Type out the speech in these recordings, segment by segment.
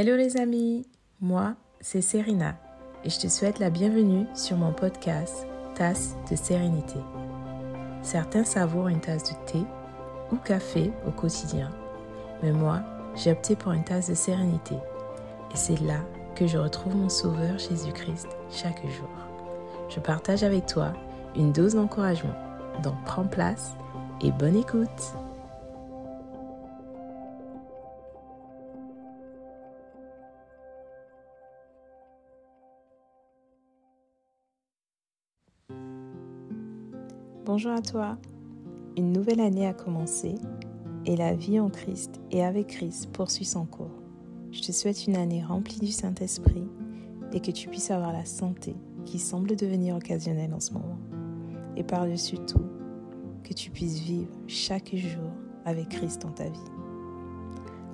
Hello les amis, moi c'est Serena et je te souhaite la bienvenue sur mon podcast Tasse de sérénité. Certains savourent une tasse de thé ou café au quotidien, mais moi j'ai opté pour une tasse de sérénité et c'est là que je retrouve mon Sauveur Jésus-Christ chaque jour. Je partage avec toi une dose d'encouragement, donc prends place et bonne écoute. Bonjour à toi. Une nouvelle année a commencé et la vie en Christ et avec Christ poursuit son cours. Je te souhaite une année remplie du Saint-Esprit et que tu puisses avoir la santé qui semble devenir occasionnelle en ce moment. Et par-dessus tout, que tu puisses vivre chaque jour avec Christ dans ta vie.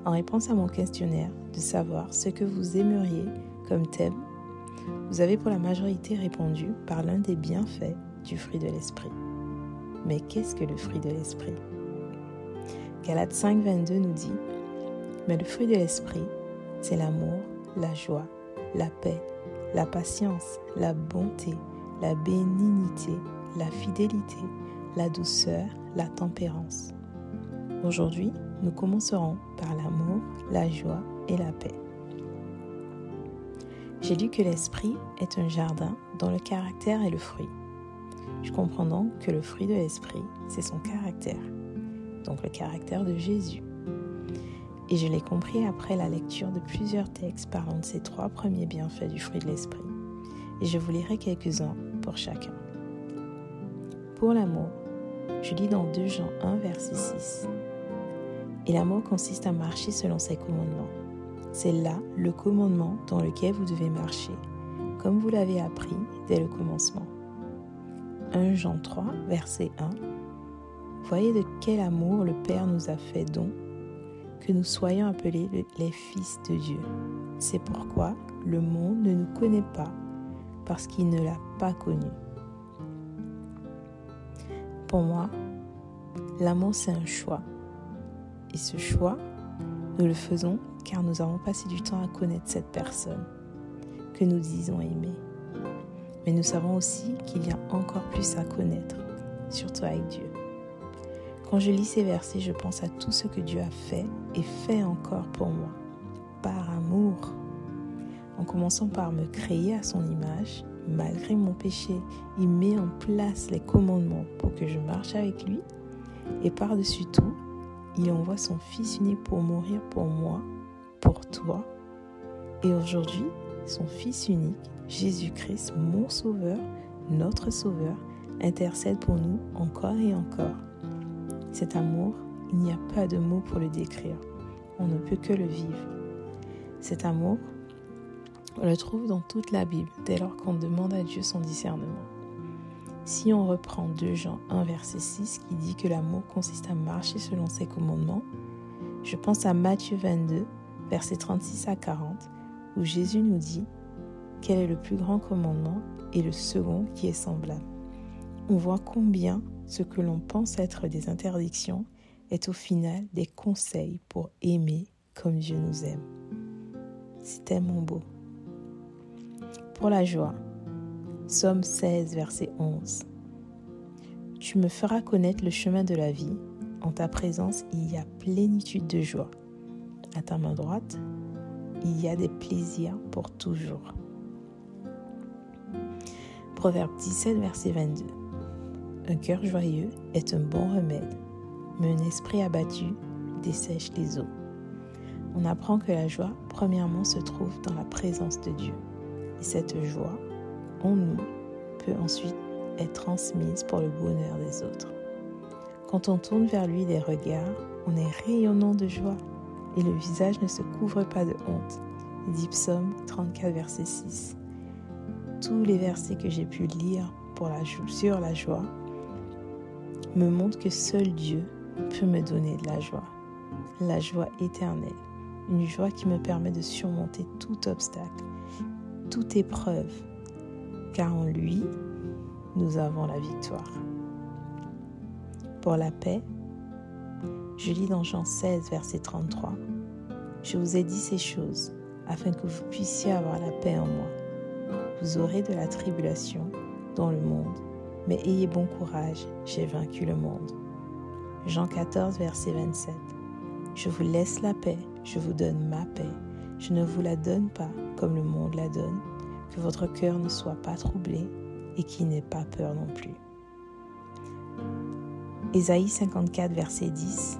En réponse à mon questionnaire de savoir ce que vous aimeriez comme thème, vous avez pour la majorité répondu par l'un des bienfaits du fruit de l'esprit. Mais qu'est-ce que le fruit de l'esprit? Galates 5, 22 nous dit Mais le fruit de l'esprit, c'est l'amour, la joie, la paix, la patience, la bonté, la bénignité, la fidélité, la douceur, la tempérance. Aujourd'hui, nous commencerons par l'amour, la joie et la paix. J'ai lu que l'esprit est un jardin dont le caractère est le fruit. Je comprends donc que le fruit de l'esprit, c'est son caractère, donc le caractère de Jésus. Et je l'ai compris après la lecture de plusieurs textes parlant de ces trois premiers bienfaits du fruit de l'esprit. Et je vous lirai quelques-uns pour chacun. Pour l'amour, je lis dans 2 Jean 1, verset 6. Et l'amour consiste à marcher selon ses commandements. C'est là le commandement dans lequel vous devez marcher, comme vous l'avez appris dès le commencement. 1 Jean 3, verset 1. Voyez de quel amour le Père nous a fait don? Que nous soyons appelés les fils de Dieu. C'est pourquoi le monde ne nous connaît pas, parce qu'il ne l'a pas connu. Pour moi, l'amour c'est un choix. Et ce choix, nous le faisons car nous avons passé du temps à connaître cette personne que nous disons aimer. Mais nous savons aussi qu'il y a encore plus à connaître, surtout avec Dieu. Quand je lis ces versets, je pense à tout ce que Dieu a fait et fait encore pour moi, par amour. En commençant par me créer à son image, malgré mon péché, il met en place les commandements pour que je marche avec lui. Et par-dessus tout, il envoie son Fils unique pour mourir pour moi, pour toi. Et aujourd'hui, son Fils unique Jésus-Christ, mon Sauveur, notre Sauveur, intercède pour nous encore et encore. Cet amour, il n'y a pas de mots pour le décrire. On ne peut que le vivre. Cet amour, on le trouve dans toute la Bible dès lors qu'on demande à Dieu son discernement. Si on reprend 2 Jean 1 verset 6 qui dit que l'amour consiste à marcher selon ses commandements, je pense à Matthieu 22 verset 36 à 40 où Jésus nous dit quel est le plus grand commandement et le second qui est semblable. On voit combien ce que l'on pense être des interdictions est au final des conseils pour aimer comme Dieu nous aime. C'est tellement beau. Pour la joie, Somme 16, verset 11. Tu me feras connaître le chemin de la vie. En ta présence, il y a plénitude de joie. À ta main droite, il y a des plaisirs pour toujours. Proverbe 17, verset 22. Un cœur joyeux est un bon remède, mais un esprit abattu dessèche les eaux. On apprend que la joie, premièrement, se trouve dans la présence de Dieu. Et cette joie, en nous, peut ensuite être transmise pour le bonheur des autres. Quand on tourne vers lui des regards, on est rayonnant de joie et le visage ne se couvre pas de honte. Dit Psaume 34, verset 6 tous les versets que j'ai pu lire pour la, sur la joie me montrent que seul Dieu peut me donner de la joie. La joie éternelle. Une joie qui me permet de surmonter tout obstacle, toute épreuve. Car en lui, nous avons la victoire. Pour la paix, je lis dans Jean 16, verset 33. Je vous ai dit ces choses afin que vous puissiez avoir la paix en moi. Vous aurez de la tribulation dans le monde, mais ayez bon courage, j'ai vaincu le monde. Jean 14, verset 27. Je vous laisse la paix, je vous donne ma paix. Je ne vous la donne pas comme le monde la donne, que votre cœur ne soit pas troublé et qu'il n'ait pas peur non plus. Ésaïe 54, verset 10.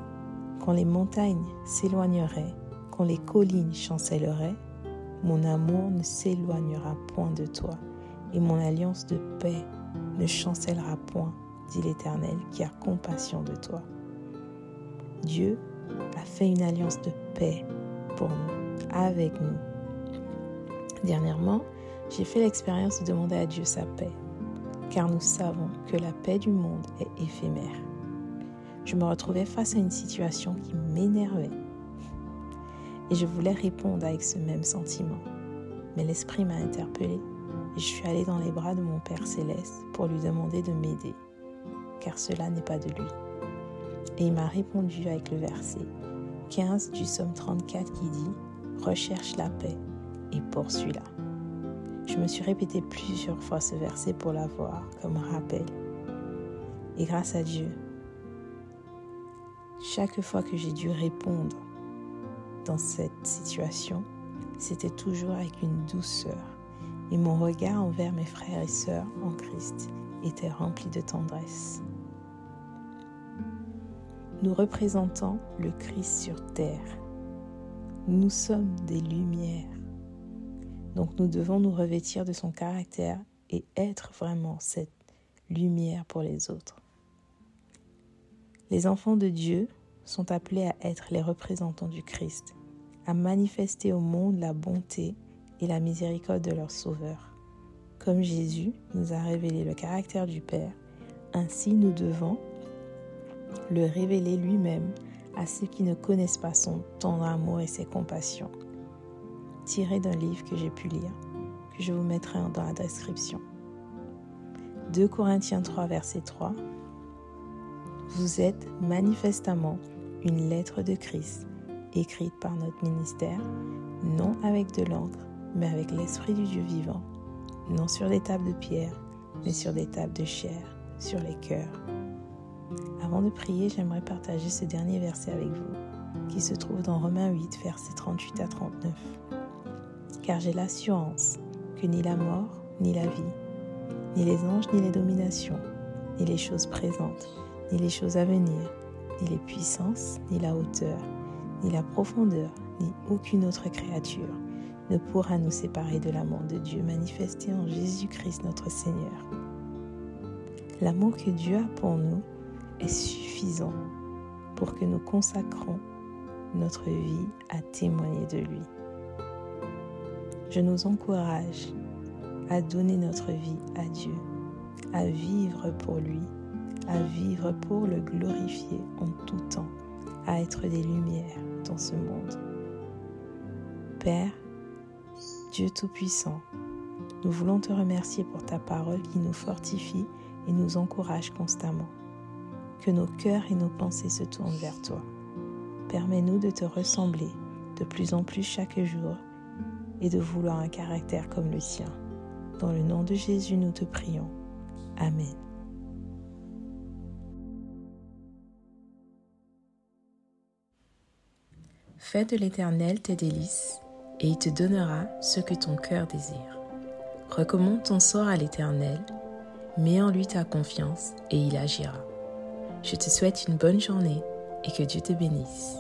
Quand les montagnes s'éloigneraient, quand les collines chancelleraient, mon amour ne s'éloignera point de toi, et mon alliance de paix ne chancellera point, dit l'Éternel, qui a compassion de toi. Dieu a fait une alliance de paix pour nous, avec nous. Dernièrement, j'ai fait l'expérience de demander à Dieu sa paix, car nous savons que la paix du monde est éphémère. Je me retrouvais face à une situation qui m'énervait et je voulais répondre avec ce même sentiment. Mais l'Esprit m'a interpellée et je suis allée dans les bras de mon Père céleste pour lui demander de m'aider, car cela n'est pas de lui. Et il m'a répondu avec le verset 15 du psaume 34 qui dit Recherche la paix et poursuis-la. Je me suis répété plusieurs fois ce verset pour l'avoir comme rappel. Et grâce à Dieu, chaque fois que j'ai dû répondre dans cette situation, c'était toujours avec une douceur. Et mon regard envers mes frères et sœurs en Christ était rempli de tendresse. Nous représentons le Christ sur terre. Nous sommes des lumières. Donc nous devons nous revêtir de son caractère et être vraiment cette lumière pour les autres. Les enfants de Dieu sont appelés à être les représentants du Christ, à manifester au monde la bonté et la miséricorde de leur Sauveur. Comme Jésus nous a révélé le caractère du Père, ainsi nous devons le révéler lui-même à ceux qui ne connaissent pas son tendre amour et ses compassions. Tiré d'un livre que j'ai pu lire, que je vous mettrai dans la description. 2 Corinthiens 3, verset 3. Vous êtes manifestement une lettre de Christ, écrite par notre ministère, non avec de l'encre, mais avec l'Esprit du Dieu vivant, non sur des tables de pierre, mais sur des tables de chair, sur les cœurs. Avant de prier, j'aimerais partager ce dernier verset avec vous, qui se trouve dans Romains 8, versets 38 à 39. Car j'ai l'assurance que ni la mort, ni la vie, ni les anges, ni les dominations, ni les choses présentes, ni les choses à venir, ni les puissances, ni la hauteur, ni la profondeur, ni aucune autre créature ne pourra nous séparer de l'amour de Dieu manifesté en Jésus-Christ notre Seigneur. L'amour que Dieu a pour nous est suffisant pour que nous consacrons notre vie à témoigner de lui. Je nous encourage à donner notre vie à Dieu, à vivre pour lui à vivre pour le glorifier en tout temps, à être des lumières dans ce monde. Père, Dieu Tout-Puissant, nous voulons te remercier pour ta parole qui nous fortifie et nous encourage constamment. Que nos cœurs et nos pensées se tournent vers toi. Permets-nous de te ressembler de plus en plus chaque jour et de vouloir un caractère comme le tien. Dans le nom de Jésus, nous te prions. Amen. Fais de l'Éternel tes délices, et il te donnera ce que ton cœur désire. Recommande ton sort à l'Éternel, mets en lui ta confiance, et il agira. Je te souhaite une bonne journée et que Dieu te bénisse.